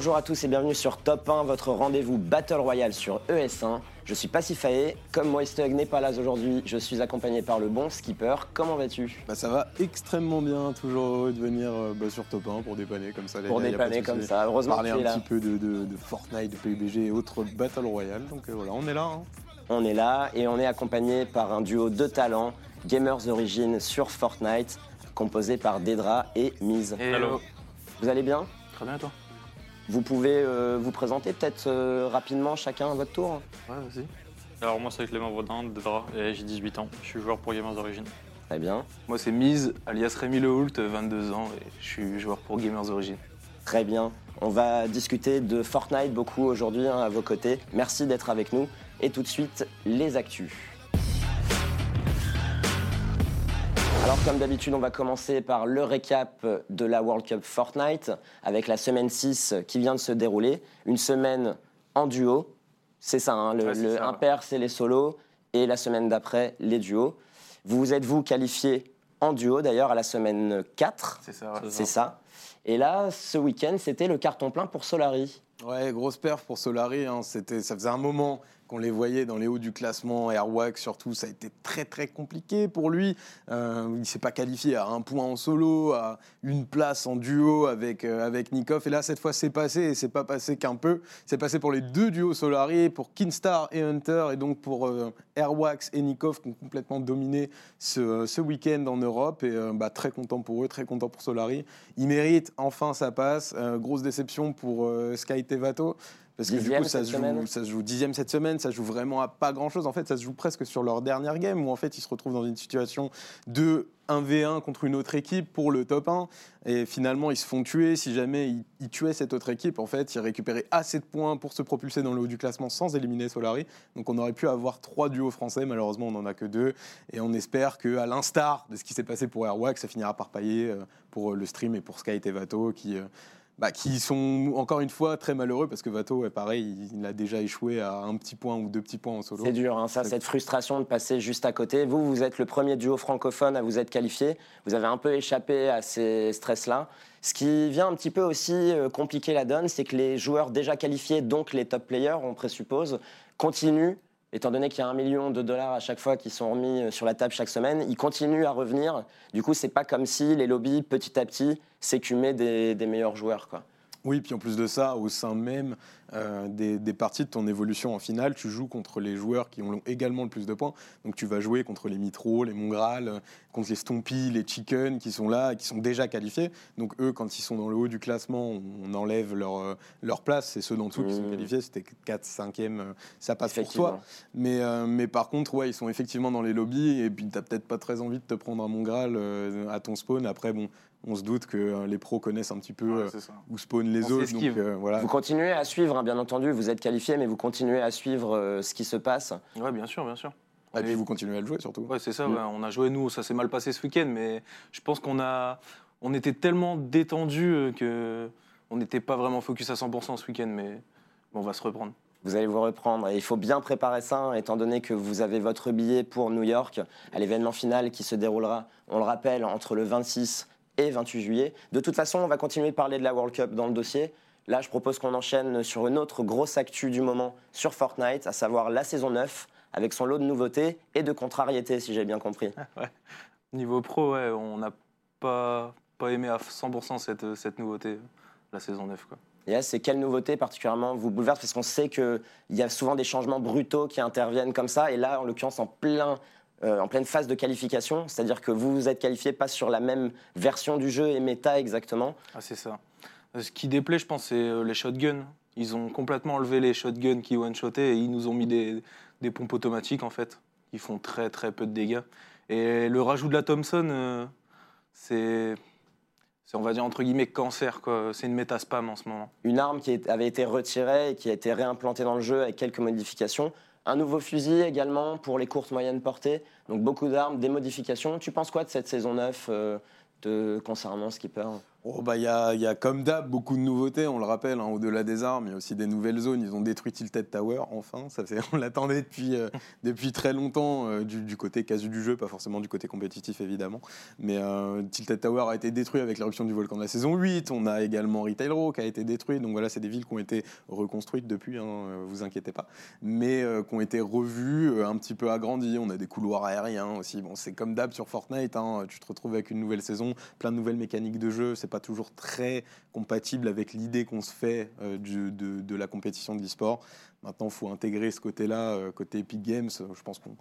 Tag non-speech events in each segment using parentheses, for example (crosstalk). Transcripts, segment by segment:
Bonjour à tous et bienvenue sur Top 1, votre rendez-vous Battle Royale sur ES1. Je suis Pacifae, comme Moistug n'est pas là aujourd'hui, je suis accompagné par le bon skipper. Comment vas-tu? Bah ça va extrêmement bien, toujours heureux de venir euh, bah, sur Top 1 pour dépanner comme ça. les Pour gars, dépanner comme ça, heureusement que Parler tu un es là. petit peu de, de- de Fortnite, de PUBG et autres Battle Royale. Donc euh, voilà, on est là. hein. On est là et on est accompagné par un duo de talents, Gamers Origin sur Fortnite, composé par Dedra et Miz. Hello. Vous allez bien? Très bien, toi? Vous pouvez euh, vous présenter peut-être euh, rapidement chacun à votre tour Ouais, vas-y. Alors, moi, c'est Clément Vaudin, de Dra, et j'ai 18 ans. Je suis joueur pour Gamers Origin. Très bien, Moi, c'est Miz, alias Rémi Lehoult, 22 ans, et je suis joueur pour Gamers Origin. très bien. On va discuter de Fortnite beaucoup aujourd'hui hein, à vos côtés. Merci d'être avec nous. Et tout de suite, les actus. Alors comme d'habitude, on va commencer par le récap de la World Cup Fortnite avec la semaine 6 qui vient de se dérouler. Une semaine en duo, c'est ça, hein, le, Ouais, c'est le ça, ouais. impair c'est les solos et la semaine d'après les duos. Vous vous êtes vous qualifié en duo d'ailleurs à la semaine 4, C'est ça, ouais. c'est ça. Et là, ce week-end, c'était le carton plein pour Solari. Ouais, grosse perf pour Solari. hein. C'était, ça faisait un moment qu'on les voyait dans les hauts du classement. Airwax, surtout, ça a été très très compliqué pour lui. Euh, il s'est pas qualifié à un point en solo, à une place en duo avec, euh, avec Nikov. Et là, cette fois, c'est passé. Et c'est pas passé qu'un peu. C'est passé pour les deux duos Solari, pour Kinstar et Hunter, et donc pour euh, Airwax et Nikov qui ont complètement dominé ce, ce week-end en Europe. Et euh, bah, très content pour eux, très content pour Solari. Il mérite enfin sa passe. Euh, grosse déception pour euh, Sky Tevato. Parce que Dixième du coup, ça se, joue, ça se joue dixième cette semaine, ça se joue vraiment à pas grand chose. En fait, ça se joue presque sur leur dernière game où en fait ils se retrouvent dans une situation de 1v1 contre une autre équipe pour le top 1. Et finalement, ils se font tuer. Si jamais ils, ils tuaient cette autre équipe, en fait, ils récupéraient assez de points pour se propulser dans le haut du classement sans éliminer Solari. Donc on aurait pu avoir trois duos français. Malheureusement, on n'en a que deux. Et on espère que, à l'instar de ce qui s'est passé pour Airwax, ça finira par pailler euh, pour euh, le stream et pour Sky et Vato qui. Bah, qui sont encore une fois très malheureux parce que Vato, ouais, pareil, il, a déjà échoué à un petit point ou deux petits points en solo. C'est dur, hein, ça, cette frustration de passer juste à côté. Vous, vous êtes le premier duo francophone à vous être qualifié. Vous avez un peu échappé à ces stress-là. Ce qui vient un petit peu aussi euh, compliquer la donne, c'est que les joueurs déjà qualifiés, donc les top players, on présuppose, continuent, étant donné qu'il y a un million de dollars à chaque fois qui sont remis euh, sur la table chaque semaine, ils continuent à revenir. Du coup, c'est pas comme si les lobbies, petit à petit, s'écumaient des, des meilleurs joueurs. Quoi. Oui, puis en plus de ça, au sein même euh, des, des parties de ton évolution en finale, tu joues contre les joueurs qui ont également le plus de points. Donc tu vas jouer contre les Mitro, les Mongral, euh, contre les Stompy, les Chicken qui sont là, qui sont déjà qualifiés. Donc eux, quand ils sont dans le haut du classement, on, enlève leur, euh, leur place. C'est ceux d'en dessous qui sont Mmh. qualifiés. C'était 4, 5e, euh, ça passe pour toi. Mais, euh, mais par contre, ouais, ils sont effectivement dans les lobbies et puis t'as peut-être pas très envie de te prendre un Mongral euh, à ton spawn. Après, bon, on se doute que les pros connaissent un petit peu Ouais, où spawnent les On autres. Donc euh, voilà. Vous continuez à suivre, hein, bien entendu, vous êtes qualifié, mais vous continuez à suivre euh, ce qui se passe. Ouais, bien sûr, bien sûr. Et puis vous continuez à le jouer surtout. Ouais, c'est ça, Mm. ouais, on a joué, nous, ça s'est mal passé ce week-end, mais je pense qu'on a. On était tellement détendus euh, que on n'était pas vraiment focus à 100% ce week-end, mais bon, on va se reprendre. Vous allez vous reprendre et il faut bien préparer ça, hein, étant donné que vous avez votre billet pour New York à l'événement final qui se déroulera, on le rappelle, entre le 26 et 28 juillet. De toute façon, on va continuer de parler de la World Cup dans le dossier. Là, je propose qu'on enchaîne sur une autre grosse actu du moment sur Fortnite, à savoir la saison 9, avec son lot de nouveautés et de contrariétés, si j'ai bien compris. (laughs) Niveau pro, ouais, on n'a pas, pas aimé à 100% cette, cette nouveauté, la saison 9. Quoi. Et là, c'est quelle nouveauté particulièrement vous bouleverse? Parce qu'on sait qu'il y a souvent des changements brutaux qui interviennent comme ça. Et là, en l'occurrence, en, plein, euh, en pleine phase de qualification, c'est-à-dire que vous vous êtes qualifié pas sur la même version du jeu et méta exactement. Ah, c'est ça. Euh, Ce qui déplaît, je pense, c'est euh, les shotguns. Ils ont complètement enlevé les shotguns qui one-shotaient et ils nous ont mis des, pompes automatiques, en fait, qui font très, très peu de dégâts. Et le rajout de la Thompson, euh, c'est, c'est, on va dire, entre guillemets, cancer. quoi. C'est une méta spam en ce moment. Une arme qui avait été retirée et qui a été réimplantée dans le jeu avec quelques modifications. Un nouveau fusil également pour les courtes moyennes portées. Donc beaucoup d'armes, des modifications. Tu penses quoi de cette saison 9 euh, de, concernant Skipper? Oh, bah, il y, a, il y a comme d'hab beaucoup de nouveautés, on le rappelle, hein, au-delà des armes, il y a aussi des nouvelles zones. Ils ont détruit Tilted Tower, enfin, ça, c'est- on l'attendait depuis, euh, (laughs) depuis très longtemps euh, du, du côté casu du jeu, pas forcément du côté compétitif évidemment. Mais euh, Tilted Tower a été détruit avec l'éruption du volcan de la saison 8. On a également Retail Row qui a été détruit. Donc voilà, c'est des villes qui ont été reconstruites depuis, hein, euh, vous inquiétez pas. Mais qui ont été revues, un petit peu agrandies. On a des couloirs aériens aussi. Bon, c'est comme d'hab sur Fortnite, hein, tu te retrouves avec une nouvelle saison, plein de nouvelles mécaniques de jeu. Pas toujours très compatible avec l'idée qu'on se fait euh, de, de la compétition de l'e-sport. Maintenant, il faut intégrer ce côté-là, euh, côté Epic Games. Je pense qu'on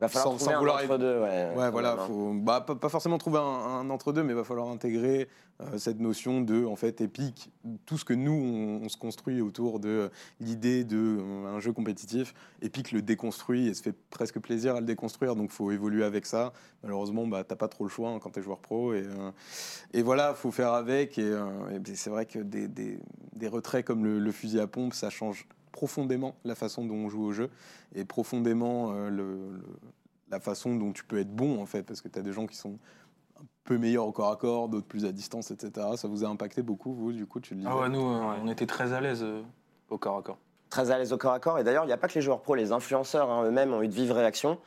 Va falloir Sans- trouver sans un vouloir entre-deux, ouais. Ouais, voilà, hein. faut, bah, pas, forcément trouver un, un entre-deux, mais il va falloir intégrer euh, cette notion de, en fait, Epic, tout ce que nous, on, on se construit autour de euh, l'idée d'un jeu compétitif. Epic le déconstruit et se fait presque plaisir à le déconstruire, donc il faut évoluer avec ça. Malheureusement, bah, t'as pas trop le choix hein, quand tu es joueur pro. Et, euh, et voilà, faut faire avec. Et, euh, et c'est vrai que des, des- des retraits comme le, le fusil à pompe, ça change profondément la façon dont on joue au jeu et profondément euh, le- le, la façon dont tu peux être bon en fait, parce que tu as des gens qui sont un peu meilleurs au corps à corps, d'autres plus à distance, etc. Ça vous a impacté beaucoup, vous, du coup, tu le disais? Ah ouais, nous, euh, on était très à l'aise euh, au corps à corps. très à l'aise au corps à corps. Et d'ailleurs, il n'y a pas que les joueurs pros, les influenceurs hein, eux-mêmes ont eu de vives réactions.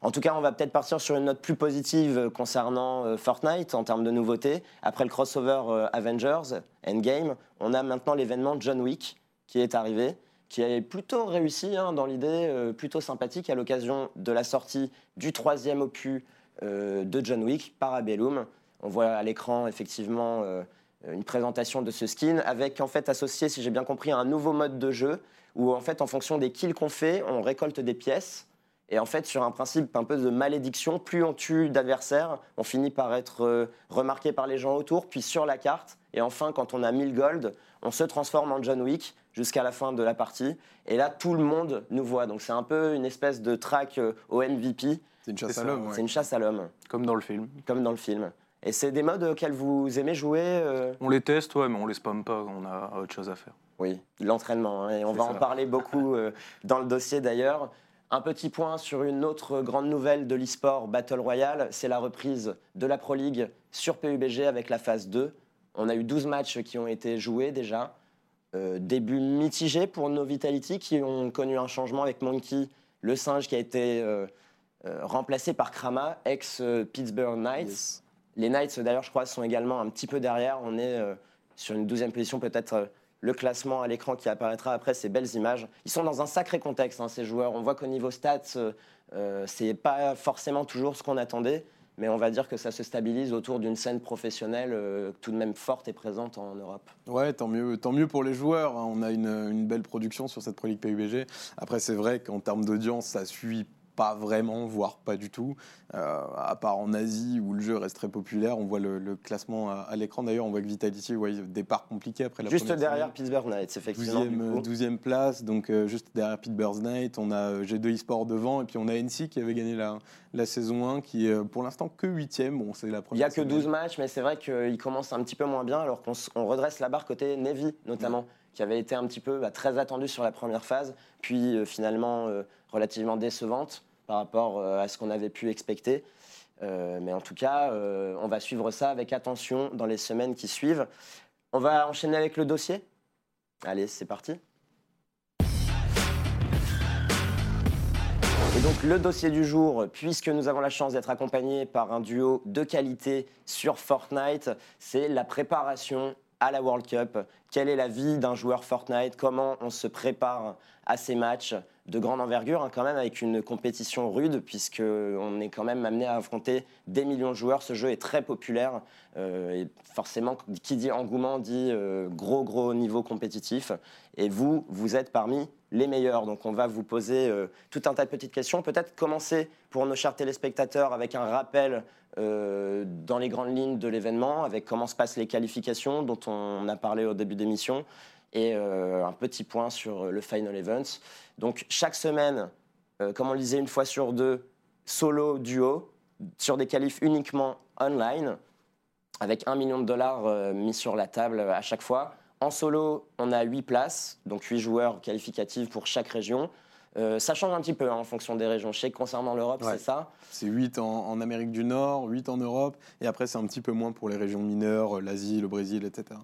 En tout cas, on va peut-être partir sur une note plus positive concernant euh, Fortnite en termes de nouveautés. Après le crossover euh, Avengers Endgame, on a maintenant l'événement John Wick qui est arrivé, qui est plutôt réussi hein, dans l'idée, euh, plutôt sympathique à l'occasion de la sortie du troisième opus euh, de John Wick, Parabellum. On voit à l'écran effectivement euh, une présentation de ce skin avec en fait associé, si j'ai bien compris, un nouveau mode de jeu où en fait en fonction des kills qu'on fait, on récolte des pièces. Et en fait, sur un principe un peu de malédiction, plus on tue d'adversaires, on finit par être remarqué par les gens autour, puis sur la carte. Et enfin, quand on a 1000 gold, on se transforme en John Wick jusqu'à la fin de la partie. Et là, tout le monde nous voit. Donc c'est un peu une espèce de track euh, au MVP. C'est une chasse à l'homme. C'est une chasse à l'homme, Comme dans le film. comme dans le film. Et c'est des modes auxquels vous aimez jouer euh, On les teste, ouais, mais on les spamme pas, on a autre chose à faire. Oui, l'entraînement. hein, et on va ça. en parler beaucoup euh, dans le dossier d'ailleurs. Un petit point sur une autre grande nouvelle de l'e-sport Battle Royale, c'est la reprise de la Pro League sur PUBG avec la phase 2. On a eu 12 matchs qui ont été joués déjà. Euh, début mitigé pour nos Vitality qui ont connu un changement avec Monkey, le singe qui a été euh, euh, remplacé par Krama, ex-Pittsburgh Knights. Yes. Les Knights, d'ailleurs, je crois, sont également un petit peu derrière. On est sur une douzième position, peut-être le classement à l'écran qui apparaîtra après ces belles images. Ils sont dans un sacré contexte, hein, ces joueurs. On voit qu'au niveau stats, c'est pas forcément toujours ce qu'on attendait, mais on va dire que ça se stabilise autour d'une scène professionnelle euh, tout de même forte et présente en Europe. Ouais, tant mieux, tant mieux pour les joueurs. hein. On a une, belle production sur cette Pro League PUBG. Après, c'est vrai qu'en termes d'audience, ça suit pas vraiment, voire pas du tout. Euh, à part en Asie où le jeu reste très populaire, on voit le, le classement à, à l'écran. D'ailleurs, on voit que Vitality, ouais, départ compliqué après la Juste première derrière semaine. Pittsburgh Knights, effectivement. du 12e, coup. 12e place, donc euh, juste derrière Pittsburgh Knight, on a euh, G2 eSport devant, et puis on a NC qui avait gagné la, la saison 1, qui est pour l'instant que 8e. Bon, c'est la Il n'y première a que semaine. 12 matchs, mais c'est vrai qu'il commence un petit peu moins bien, alors qu'on redresse la barre côté Navy, notamment, qui avait été un petit peu bah, très attendu sur la première phase, puis euh, finalement euh, relativement décevante par rapport euh, à ce qu'on avait pu expecter. Mais en tout cas, on va suivre ça avec attention dans les semaines qui suivent. On va enchaîner avec le dossier? Allez, c'est parti. Et donc le dossier du jour, puisque nous avons la chance d'être accompagnés par un duo de qualité sur Fortnite, c'est la préparation à la World Cup. Quelle est la vie d'un joueur Fortnite? Comment on se prépare à ces matchs de grande envergure, hein, quand même avec une compétition rude, puisque on est quand même amené à affronter des millions de joueurs. Ce jeu est très populaire euh, et forcément, qui dit engouement dit euh, gros gros niveau compétitif. Et vous, vous êtes parmi les meilleurs. Donc on va vous poser euh, tout un tas de petites questions. Peut-être commencer pour nos chers téléspectateurs avec un rappel euh, dans les grandes lignes de l'événement, avec comment se passent les qualifications dont on a parlé au début d'émission, et euh, un petit point sur le Final Events. Donc chaque semaine, euh, comme on le disait une fois sur deux, solo, duo, sur des qualifs uniquement online, avec un million de dollars mis sur la table à chaque fois. En solo, on a 8 places, donc 8 joueurs qualificatifs pour chaque région. Euh, ça change un petit peu hein, en fonction des régions. Je sais que concernant l'Europe, Ouais. c'est ça. C'est 8 en, en Amérique du Nord, 8 en Europe, et après c'est un petit peu moins pour les régions mineures, euh, l'Asie, le Brésil, etc.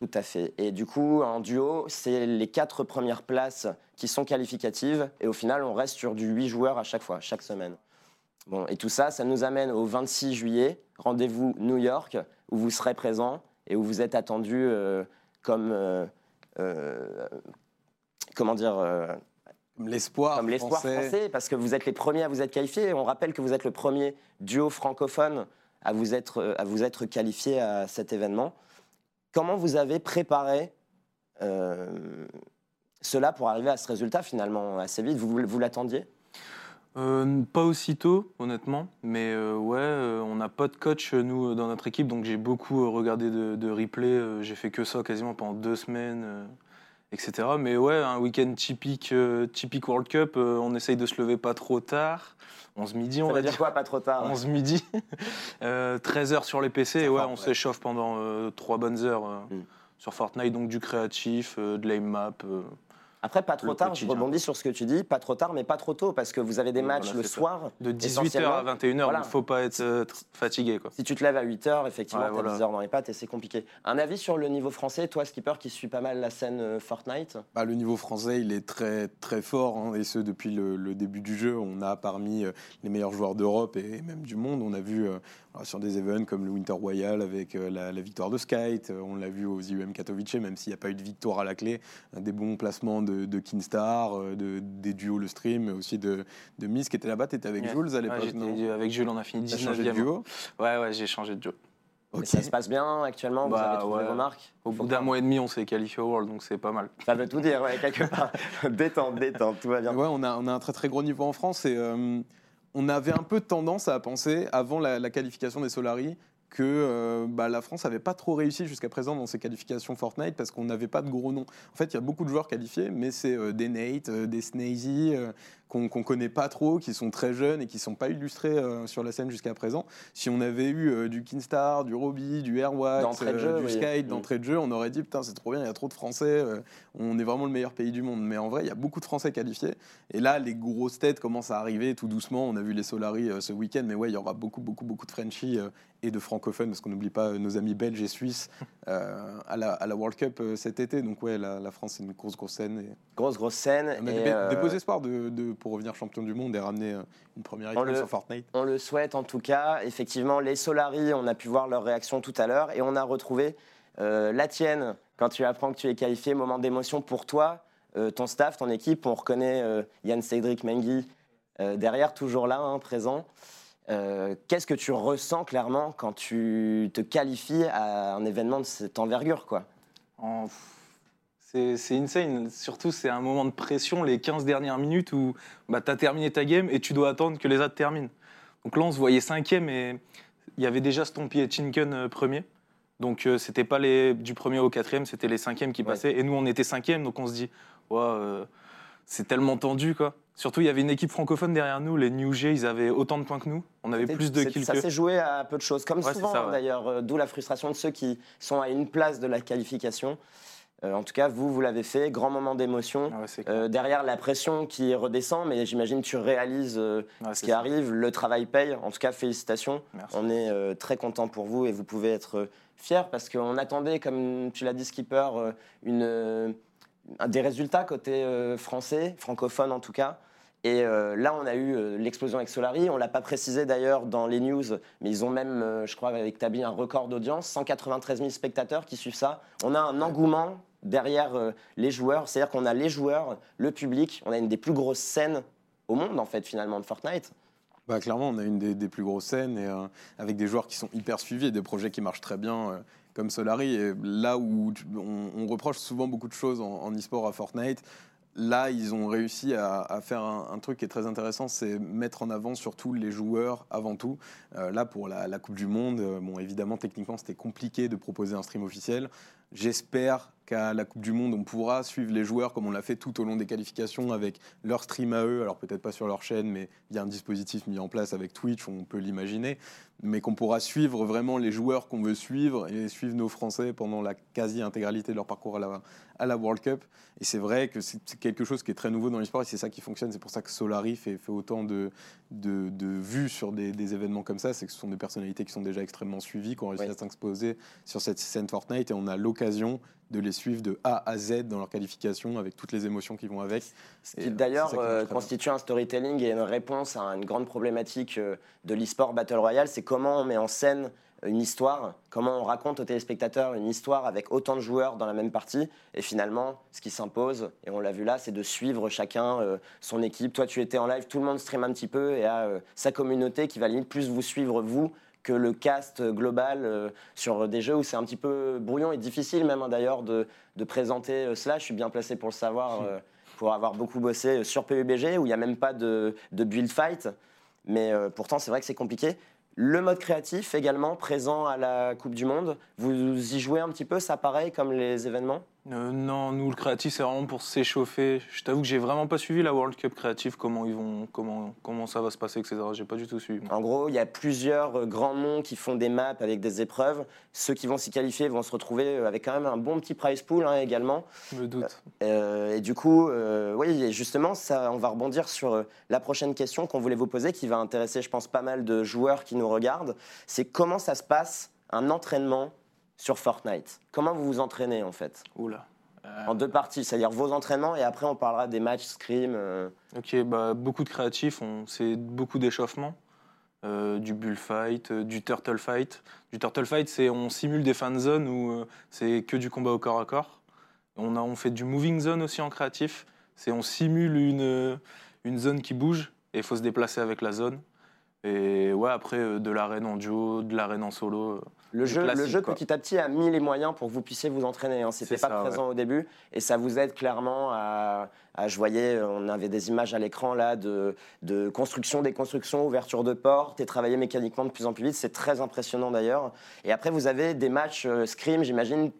Tout à fait. Et du coup, en duo, c'est les quatre premières places qui sont qualificatives. Et au final, on reste sur du 8 joueurs à chaque fois, chaque semaine. Bon, et tout ça, ça nous amène au 26 juillet, rendez-vous New York, où vous serez présent et où vous êtes attendu euh, comme. euh, comment dire euh, l'espoir comme l'espoir français. français, parce que vous êtes les premiers à vous être qualifiés. On rappelle que vous êtes le premier duo francophone à vous être, à vous être qualifié à cet événement. Comment vous avez préparé euh, cela pour arriver à ce résultat finalement assez vite? Vous, vous l'attendiez? Euh, pas aussitôt, honnêtement, mais euh, ouais, euh, on n'a pas de coach nous dans notre équipe, donc j'ai beaucoup euh, regardé de, de replay. euh, j'ai fait que ça quasiment pendant deux semaines, euh, etc. Mais ouais, un week-end typique, euh, typique World Cup. euh, on essaye de se lever pas trop tard, 11 midi, on Ça va veut dire quoi Pas trop tard 11 midi, (laughs) euh, 13 heures sur les PC, et ouais, on ouais. s'échauffe pendant euh, trois bonnes heures euh, Mm. sur Fortnite, donc du créatif, euh, de l'aim map. Après, pas trop tard, je rebondis sur ce que tu dis, pas trop tard, mais pas trop tôt, parce que vous avez des Oui, matchs voilà, le soir. de 18h Essentiellement, à 21h, il ne faut pas être euh, fatigué. Quoi. Si tu te lèves à 8h, effectivement, Ouais, tu as voilà. 10 heures dans les pattes et c'est compliqué. Un avis sur le niveau français, toi, skipper, qui suit pas mal la scène euh, Fortnite? Bah, le niveau français, il est très très fort, hein, et ce depuis le, le début du jeu. On a parmi euh, les meilleurs joueurs d'Europe et même du monde. On a vu euh, alors, sur des events comme le Winter Royal avec euh, la, la victoire de Skyte. Euh, on l'a vu aux IUM Katowice, même s'il n'y a pas eu de victoire à la clé. Euh, des bons placements de, de Kinstar, euh, de, des duos le stream, mais aussi de, de Miss qui était là-bas. Tu étais avec Ouais. Jules à Ouais, l'époque, non? avec Jules, on a fini T'as changé de 19e. duo? Ouais, ouais, j'ai changé de duo. Ça se passe bien actuellement Vous Bah, avez trouvé ouais. vos marques? Au bout d'un mois et demi, on s'est qualifié au World, donc c'est pas mal. Ça veut tout dire, ouais, quelque part. (laughs) détente, détente, tout va bien. Ouais, on a, on a un très très gros niveau en France et euh, on avait un peu tendance à penser, avant la, qualification des Solari, que euh, bah, la France n'avait pas trop réussi jusqu'à présent dans ses qualifications Fortnite parce qu'on n'avait pas de gros noms. En fait, il y a beaucoup de joueurs qualifiés, mais c'est euh, des Nate, euh, des Snazy, euh, qu'on ne connaît pas trop, qui sont très jeunes et qui ne sont pas illustrés euh, sur la scène jusqu'à présent. Si on avait eu euh, du Kinstar, du Roby, du Airwax, jeu, du oui. Sky, Mm. d'entrée de jeu, on aurait dit putain c'est trop bien, il y a trop de Français, euh, on est vraiment le meilleur pays du monde. Mais en vrai, il y a beaucoup de Français qualifiés. Et là, les grosses têtes commencent à arriver tout doucement. On a vu les Solari euh, ce week-end, mais ouais, il y aura beaucoup, beaucoup, beaucoup de Frenchies euh, et de francophones, parce qu'on n'oublie pas euh, nos amis belges et suisses euh, à, la, à la World Cup euh, cet été. Donc ouais, la, la France, c'est une grosse, grosse scène. Et Grosse, grosse scène. on a et, des, be- euh, des beaux espoirs de, de- pour revenir champion du monde et ramener euh, une première étoile le- sur Fortnite. On le souhaite en tout cas. Effectivement, les Solari, on a pu voir leur réaction tout à l'heure et on a retrouvé euh, la tienne quand tu apprends que tu es qualifié. Moment d'émotion pour toi, euh, ton staff, ton équipe. On reconnaît euh, Yann Cédric Mengi euh, derrière, toujours là, hein, présent. Euh, Qu'est-ce que tu ressens clairement quand tu te qualifies à un événement de cette envergure quoi? En- C'est insane. Surtout, c'est un moment de pression, les 15 dernières minutes où bah, tu as terminé ta game et tu dois attendre que les autres terminent. Donc là, on se voyait cinquième et il y avait déjà Stompy et Chinken euh, premier. Donc euh, c'était pas les du premier au quatrième, c'était les cinquièmes qui Ouais. passaient. Et nous, on était cinquième, donc on se dit, euh, c'est tellement tendu, quoi. Surtout, il y avait une équipe francophone derrière nous. Les New G, ils avaient autant de points que nous. On avait plus de kills Ça s'est joué à peu de choses, comme Ouais, souvent hein, ouais. d'ailleurs, euh, d'où la frustration de ceux qui sont à une place de la qualification. Euh, en tout cas, vous, vous l'avez fait, grand moment d'émotion. Ah ouais, Euh, derrière la pression qui redescend, mais j'imagine tu réalises euh, ce qui ça. arrive, le travail paye. En tout cas, félicitations. Merci. On est très content pour vous et vous pouvez être fiers parce qu'on attendait, comme tu l'as dit, Skipper, une, des résultats côté français, francophone en tout cas. Et euh, là, on a eu euh, l'explosion avec Solari. On l'a pas précisé d'ailleurs dans les news, mais ils ont même, euh, je crois, établi un record d'audience 193 000 spectateurs qui suivent ça. On a un engouement derrière euh, les joueurs, c'est-à-dire qu'on a les joueurs, le public. On a une des plus grosses scènes au monde, en fait, finalement, de Fortnite. Bah, clairement, on a une des, plus grosses scènes et, euh, avec des joueurs qui sont hyper suivis et des projets qui marchent très bien, euh, comme Solari. Et là où on, reproche souvent beaucoup de choses en, e-sport à Fortnite, là, ils ont réussi à, faire un, truc qui est très intéressant, c'est mettre en avant surtout les joueurs avant tout. Là, pour la, Coupe du Monde, bon, évidemment, techniquement, c'était compliqué de proposer un stream officiel. J'espère qu'à la Coupe du Monde, on pourra suivre les joueurs comme on l'a fait tout au long des qualifications avec leur stream à eux, alors peut-être pas sur leur chaîne, mais il y a un dispositif mis en place avec Twitch, on peut l'imaginer, mais qu'on pourra suivre vraiment les joueurs qu'on veut suivre et suivre nos Français pendant la quasi-intégralité de leur parcours à la, à la World Cup. Et c'est vrai que c'est quelque chose qui est très nouveau dans l'esport et c'est ça qui fonctionne. C'est pour ça que Solari fait, fait autant de, de, de, vues sur des, des événements comme ça. C'est que ce sont des personnalités qui sont déjà extrêmement suivies, qui ont réussi à s'exposer sur cette scène Fortnite et on a l'occasion de les suivre de A à Z dans leur qualification avec toutes les émotions qui vont avec. Ce qui d'ailleurs euh, constitue un storytelling et une réponse à une grande problématique euh, de l'e-sport Battle Royale, c'est comment on met en scène une histoire, comment on raconte aux téléspectateurs une histoire avec autant de joueurs dans la même partie. Et finalement, ce qui s'impose, et on l'a vu là, c'est de suivre chacun euh, son équipe. Toi, tu étais en live, tout le monde stream un petit peu et a euh, sa communauté qui va limite plus vous suivre, vous, que le cast global euh, sur des jeux où c'est un petit peu brouillon et difficile même hein, d'ailleurs de, de, présenter cela. Je suis bien placé pour le savoir, pour avoir beaucoup bossé sur PUBG où il n'y a même pas de, de build fight. Mais pourtant, c'est vrai que c'est compliqué. Le mode créatif également présent à la Coupe du Monde. Vous y jouez un petit peu, ça pareil comme les événements? Euh, non, nous le créatif c'est vraiment pour s'échauffer. Je t'avoue que j'ai vraiment pas suivi la World Cup créative, comment ils vont, comment comment ça va se passer, etc. J'ai pas du tout suivi. En gros, il y a plusieurs euh, grands noms qui font des maps avec des épreuves. Ceux qui vont s'y qualifier vont se retrouver euh, avec quand même un bon petit prize pool hein, également. Je me doute. et du coup, oui, justement, ça, on va rebondir sur la prochaine question qu'on voulait vous poser, qui va intéresser, je pense, pas mal de joueurs qui nous regardent. C'est comment ça se passe un entraînement sur Fortnite. Comment vous vous entraînez en fait Oula. En deux parties, c'est-à-dire vos entraînements et après on parlera des matchs scrim. Euh. Ok, bah, beaucoup de créatifs, c'est beaucoup d'échauffement. Euh, du bullfight, euh, du turtle fight. Du turtle fight, c'est on simule des fan zones où c'est que du combat au corps à corps. On, a, on fait du moving zone aussi en créatif. C'est on simule une, une zone qui bouge et il faut se déplacer avec la zone. Et ouais, après, de l'arène en duo, de l'arène en solo. Le jeu, le jeu petit à petit a mis les moyens pour que vous puissiez vous entraîner. Hein. C'était pas présent au début et ça vous aide clairement à, je voyais, on avait des images à l'écran là de, de construction, déconstruction, ouverture de porte et travailler mécaniquement de plus en plus vite. C'est très impressionnant d'ailleurs. Et après, vous avez des matchs euh, scrim, j'imagine,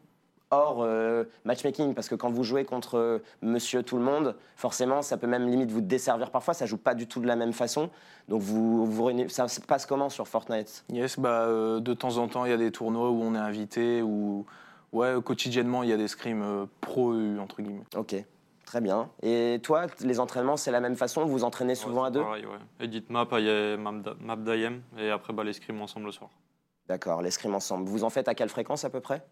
hors euh, matchmaking, parce que quand vous jouez contre euh, Monsieur Tout le Monde, forcément, ça peut même limite vous desservir parfois. Ça joue pas du tout de la même façon. Donc vous, vous ça se passe comment sur Fortnite? Yes, bah euh, de temps en temps, il y a des tournois où on est invité, ou ouais, quotidiennement, il y a des scrims pro entre guillemets. Ok. Très bien. Et toi, les entraînements, c'est la même façon Vous vous entraînez souvent à deux? pareil, ouais. Edit map, il y a map d'IM, et après bah, les scrims ensemble le soir. D'accord, les scrims ensemble. Vous en faites à quelle fréquence à peu près?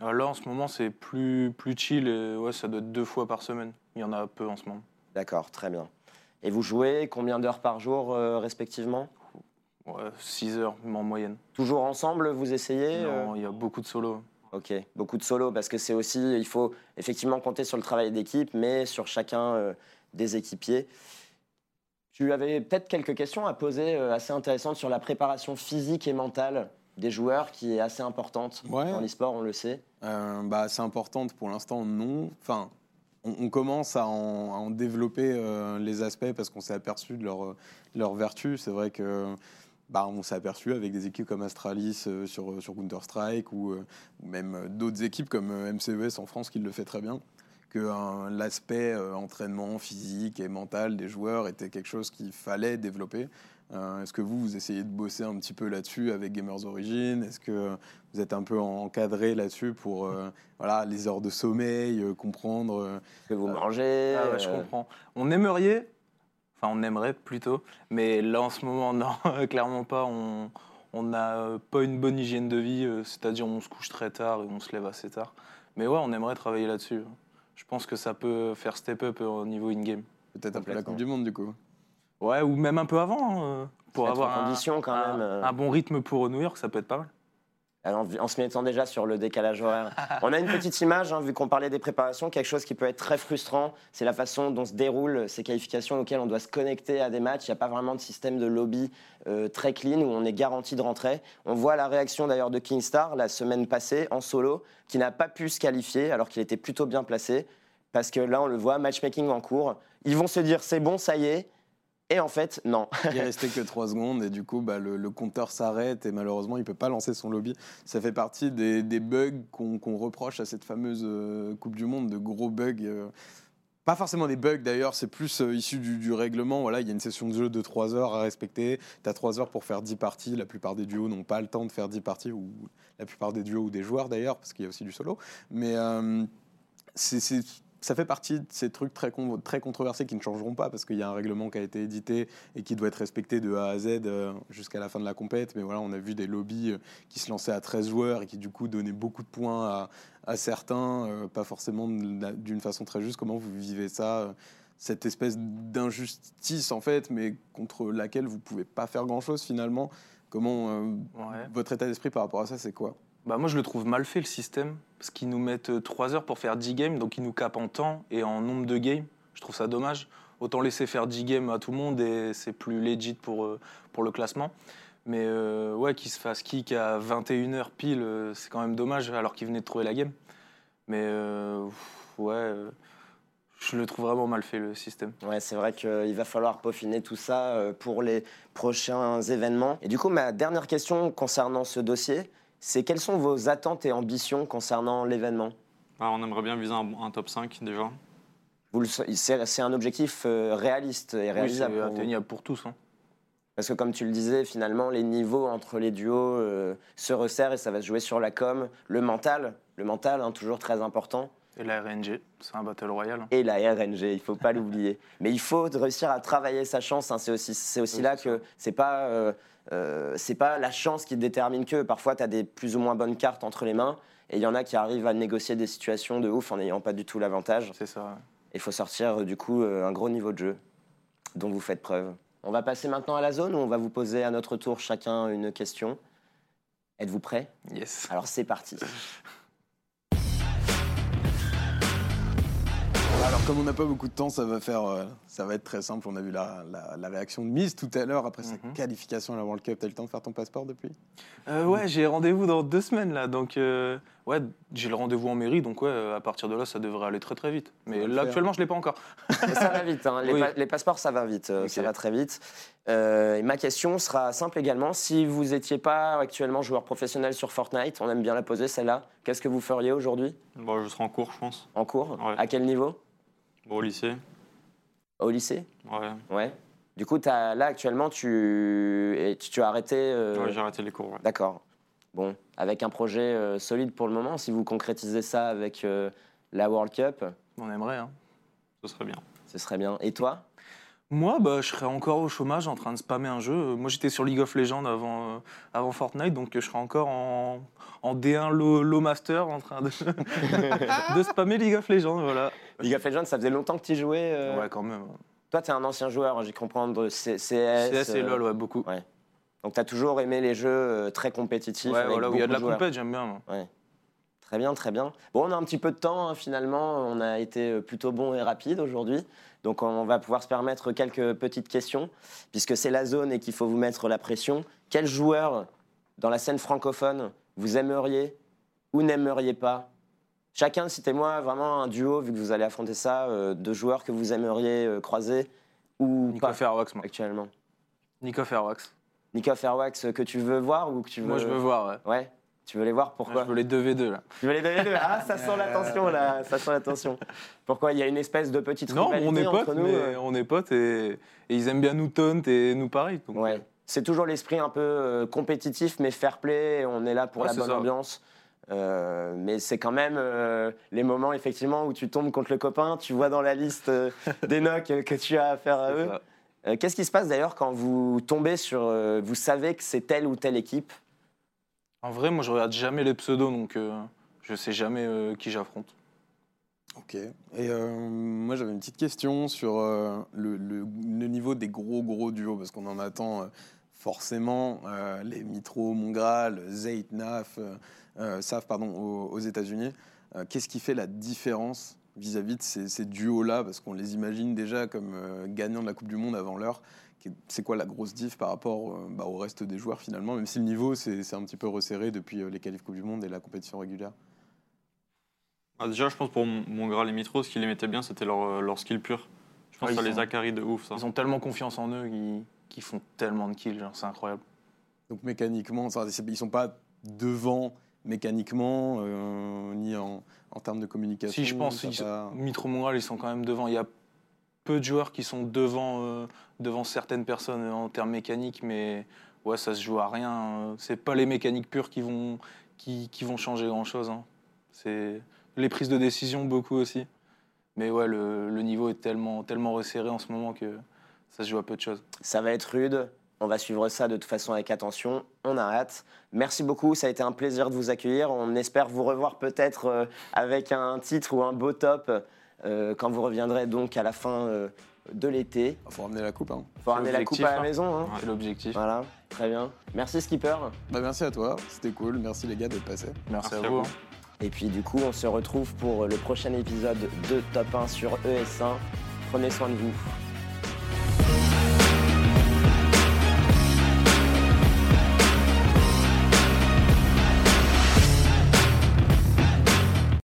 Là, en ce moment, c'est plus, plus chill. Et, ouais, ça doit être deux fois par semaine. Il y en a peu en ce moment. D'accord, très bien. Et vous jouez combien d'heures par jour euh, respectivement? Ouais, 6 heures en moyenne. Toujours ensemble, vous essayez Non, euh? il y a beaucoup de solos. Ok, beaucoup de solos parce que c'est aussi, il faut effectivement compter sur le travail d'équipe, mais sur chacun des équipiers. Tu avais peut-être quelques questions à poser assez intéressantes sur la préparation physique et mentale des joueurs qui est assez importante dans l'e-sport, on le sait euh, bah, C'est importante pour l'instant, non. Enfin, on, commence à en, développer euh, les aspects parce qu'on s'est aperçu de leur, leur vertu. C'est vrai que bah, on s'est aperçu avec des équipes comme Astralis euh, sur, sur Counter-Strike ou, même d'autres équipes comme MCES en France qui le fait très bien que l'aspect entraînement physique et mental des joueurs était quelque chose qu'il fallait développer. Euh, est-ce que vous, vous essayez de bosser un petit peu là-dessus avec Gamers Origin? Est-ce que vous êtes un peu encadré là-dessus pour euh, voilà, les heures de sommeil, euh, comprendre que vous mangez ah Je comprends. On aimerait, enfin on aimerait plutôt, mais là en ce moment, non, (laughs) clairement pas. On n'a pas une bonne hygiène de vie, c'est-à-dire on se couche très tard et on se lève assez tard. Mais ouais, on aimerait travailler là-dessus. Je pense que ça peut faire step up au niveau in-game. Peut-être après la Coupe du Monde du coup. Ouais, ou même un peu avant, hein, euh, pour avoir un, condition, quand même. Euh. un, bon rythme pour New York, ça peut être pas mal. En se mettant déjà sur le décalage horaire. (laughs) On a une petite image, hein, vu qu'on parlait des préparations, quelque chose qui peut être très frustrant, c'est la façon dont se déroulent ces qualifications auxquelles on doit se connecter à des matchs. Il n'y a pas vraiment de système de lobby euh, très clean où on est garanti de rentrer. On voit la réaction d'ailleurs de Kingstar la semaine passée en solo, qui n'a pas pu se qualifier alors qu'il était plutôt bien placé. Parce que là, on le voit, matchmaking en cours. Ils vont se dire c'est bon, ça y est, Et en fait, non. Il (laughs) restait que 3 secondes et du coup, bah, le, le compteur s'arrête et malheureusement, il ne peut pas lancer son lobby. Ça fait partie des, des bugs qu'on reproche à cette fameuse euh, Coupe du Monde, de gros bugs. euh, pas forcément des bugs d'ailleurs, c'est plus euh, issu du, du règlement. Voilà, il y a une session de jeu de 3 heures à respecter. Tu as 3 heures pour faire 10 parties. La plupart des duos n'ont pas le temps de faire 10 parties, ou la plupart des duos ou des joueurs d'ailleurs, parce qu'il y a aussi du solo. Mais c'est- ça fait partie de ces trucs très, con- très controversés qui ne changeront pas, parce qu'il y a un règlement qui a été édité et qui doit être respecté de A à Z euh, jusqu'à la fin de la compète. Mais voilà, on a vu des lobbies euh, qui se lançaient à 13 joueurs et qui du coup donnaient beaucoup de points à, à certains, euh, pas forcément d'une façon très juste. Comment vous vivez ça cette espèce d'injustice en fait, mais contre laquelle vous pouvez pas faire grand chose finalement? Comment euh, Ouais. votre état d'esprit par rapport à ça, c'est quoi? Bah moi je le trouve mal fait le système, parce qu'ils nous mettent 3 heures pour faire 10 games, donc ils nous capent en temps et en nombre de games. Je trouve ça dommage. Autant laisser faire 10 games à tout le monde et c'est plus legit pour, euh, pour le classement. Mais euh, ouais, qu'ils se fassent kick à 21h pile, euh, c'est quand même dommage alors qu'ils venaient de trouver la game. Mais euh, ouais, euh, je le trouve vraiment mal fait le système. Ouais, c'est vrai qu'il va falloir peaufiner tout ça euh, pour les prochains événements. Et du coup, ma dernière question concernant ce dossier, c'est quelles sont vos attentes et ambitions concernant l'événement? Ah, on aimerait bien viser un, un top 5 déjà. C'est un objectif euh, réaliste et Oui, c'est réalisable. atteignable pour tous. hein. Parce que comme tu le disais, finalement, les niveaux entre les duos euh, se resserrent et ça va se jouer sur la com, le mental, le mental, hein, toujours très important, Et la RNG, c'est un battle royale. hein. et la RNG, il faut pas (laughs) l'oublier. Mais il faut réussir à travailler sa chance. hein, c'est aussi, c'est aussi Oui, là que c'est pas, euh, euh, c'est pas la chance qui détermine que. Parfois, tu as des plus ou moins bonnes cartes entre les mains, et il y en a qui arrivent à négocier des situations de ouf en n'ayant pas du tout l'avantage. C'est ça. ouais. Il faut sortir euh, du coup euh, un gros niveau de jeu dont vous faites preuve. On va passer maintenant à la zone où on va vous poser à notre tour chacun une question. Êtes-vous prêts Yes. Alors c'est parti. (laughs) Alors comme on n'a pas beaucoup de temps, ça va faire, euh, ça va être très simple. On a vu la, la- la réaction de Mise tout à l'heure après sa Mhm. qualification à la World Cup. T'as eu le temps de faire ton passeport depuis? Euh, ouais, j'ai rendez-vous dans deux semaines là, donc euh, ouais, j'ai le rendez-vous en mairie, donc ouais, à partir de là, ça devrait aller très très vite. Mais là, faire. actuellement, je l'ai pas encore. Mais ça va vite, hein. les, Oui. pa- les passeports ça va vite, ça va très vite. Euh, et ma question sera simple également. Si vous n'étiez pas actuellement joueur professionnel sur Fortnite, on aime bien la poser celle-là, qu'est-ce que vous feriez aujourd'hui? Bon, je serai en cours, je pense. en cours? Ouais. À quel niveau? Bon, au lycée. Au lycée Ouais. Ouais. Du coup, t'as- là actuellement, tu, et tu, tu as arrêté. euh, Ouais, j'ai arrêté les cours. ouais. D'accord. Bon, avec un projet euh, solide pour le moment, si vous concrétisez ça avec euh, la World Cup, On aimerait. Hein. Ce serait bien. ce serait bien. Et toi? Moi, bah, je serais encore au chômage en train de spammer un jeu. Moi, j'étais sur League of Legends avant, euh, avant Fortnite, donc je serais encore en, en D1 low, low master en train de, (laughs) de spammer League of Legends. Voilà. League of Legends, ça faisait longtemps que tu y jouais. euh, Ouais, quand même. Toi, tu es un ancien joueur, j'ai compris, de CS. CS et euh, LoL, ouais, beaucoup. ouais. Donc, tu as toujours aimé les jeux euh, très compétitifs. Ouais, avec voilà, où il y a de la compète, j'aime bien. moi. Très bien, très bien. Bon, on a un petit peu de temps hein, finalement. On a été euh, plutôt bon et rapide aujourd'hui. Donc, on va pouvoir se permettre quelques petites questions, puisque c'est la zone et qu'il faut vous mettre la pression. Quel joueur dans la scène francophone vous aimeriez ou n'aimeriez pas Chacun, citez-moi vraiment un duo, vu que vous allez affronter ça, euh, de joueurs que vous aimeriez euh, croiser ou Nico pas Fairwax, moi. actuellement. Nico Fairwax. Nico Fairwax, que tu veux voir ou que tu veux. Moi, je veux voir, ouais. Ouais, tu veux les voir pourquoi? Je veux les 2v2, là. Tu veux les donner deux? Ah, ça sent (laughs) la tension là, ça sent la tension. Pourquoi? Il y a une espèce de petite Non, rivalité on est entre potes, nous mais euh. on est potes et, et ils aiment bien nous taunt et nous pareil. donc, Ouais. C'est toujours l'esprit un peu euh, compétitif, mais fair play. On est là pour Ouais, la bonne ça. ambiance. Euh, mais c'est quand même euh, les moments effectivement où tu tombes contre le copain, tu vois dans la liste euh, des knocks que tu as à faire à eux. Euh, Qu'est-ce qui se passe d'ailleurs quand vous tombez sur, euh, vous savez que c'est telle ou telle équipe? En vrai, moi, je regarde jamais les pseudos, donc euh, je sais jamais euh, qui j'affronte. Ok. Et euh, moi, j'avais une petite question sur euh, le, le- le niveau des gros, gros duos, parce qu'on en attend euh, forcément euh, les Mitro, Mongral, Zayt, Naf, euh, euh, Saf, pardon, aux, aux États-Unis. Euh, Qu'est-ce qui fait la différence vis-à-vis de ces, ces duos-là? Parce qu'on les imagine déjà comme euh, gagnants de la Coupe du Monde avant l'heure. C'est quoi la grosse diff par rapport euh, bah, au reste des joueurs finalement, même si le niveau c'est c'est un petit peu resserré depuis euh, les qualifs Coupe du Monde et la compétition régulière Ah, déjà, je pense pour mon mon Graal et Mitro, ce qui les mettait bien, c'était leur, leur skill pur. Je pense Ouais, que ça les accarie de ouf, ça. Ils ont tellement confiance en eux qu'ils qu'ils font tellement de kills, c'est incroyable. Donc mécaniquement, ils sont pas devant mécaniquement, euh, ni en, en termes de communication. Si je pense, sont- va- Mitro Montréal, ils sont quand même devant. Il y a peu de joueurs qui sont devant, euh, devant certaines personnes en termes mécaniques, mais ouais, ça se joue à rien. C'est pas les mécaniques pures qui vont, qui, qui vont changer grand-chose. hein. C'est les prises de décision beaucoup aussi. Mais ouais, le, le niveau est tellement, tellement resserré en ce moment que ça se joue à peu de choses. Ça va être rude. On va suivre ça de toute façon avec attention. On arrête. Merci beaucoup. Ça a été un plaisir de vous accueillir. On espère vous revoir peut-être euh, avec un titre ou un beau top euh, quand vous reviendrez donc à la fin euh, de l'été. Il faut ramener la coupe. hein. Faut ramener la coupe à la hein. maison. hein. C'est l'objectif. Voilà, très bien. Merci Skipper. Bah, merci à toi, c'était cool. Merci les gars d'être passés. Merci, Merci à à vous. vous. hein. Et puis du coup, on se retrouve pour le prochain épisode de Top 1 sur ES1. Prenez soin de vous. Yeah.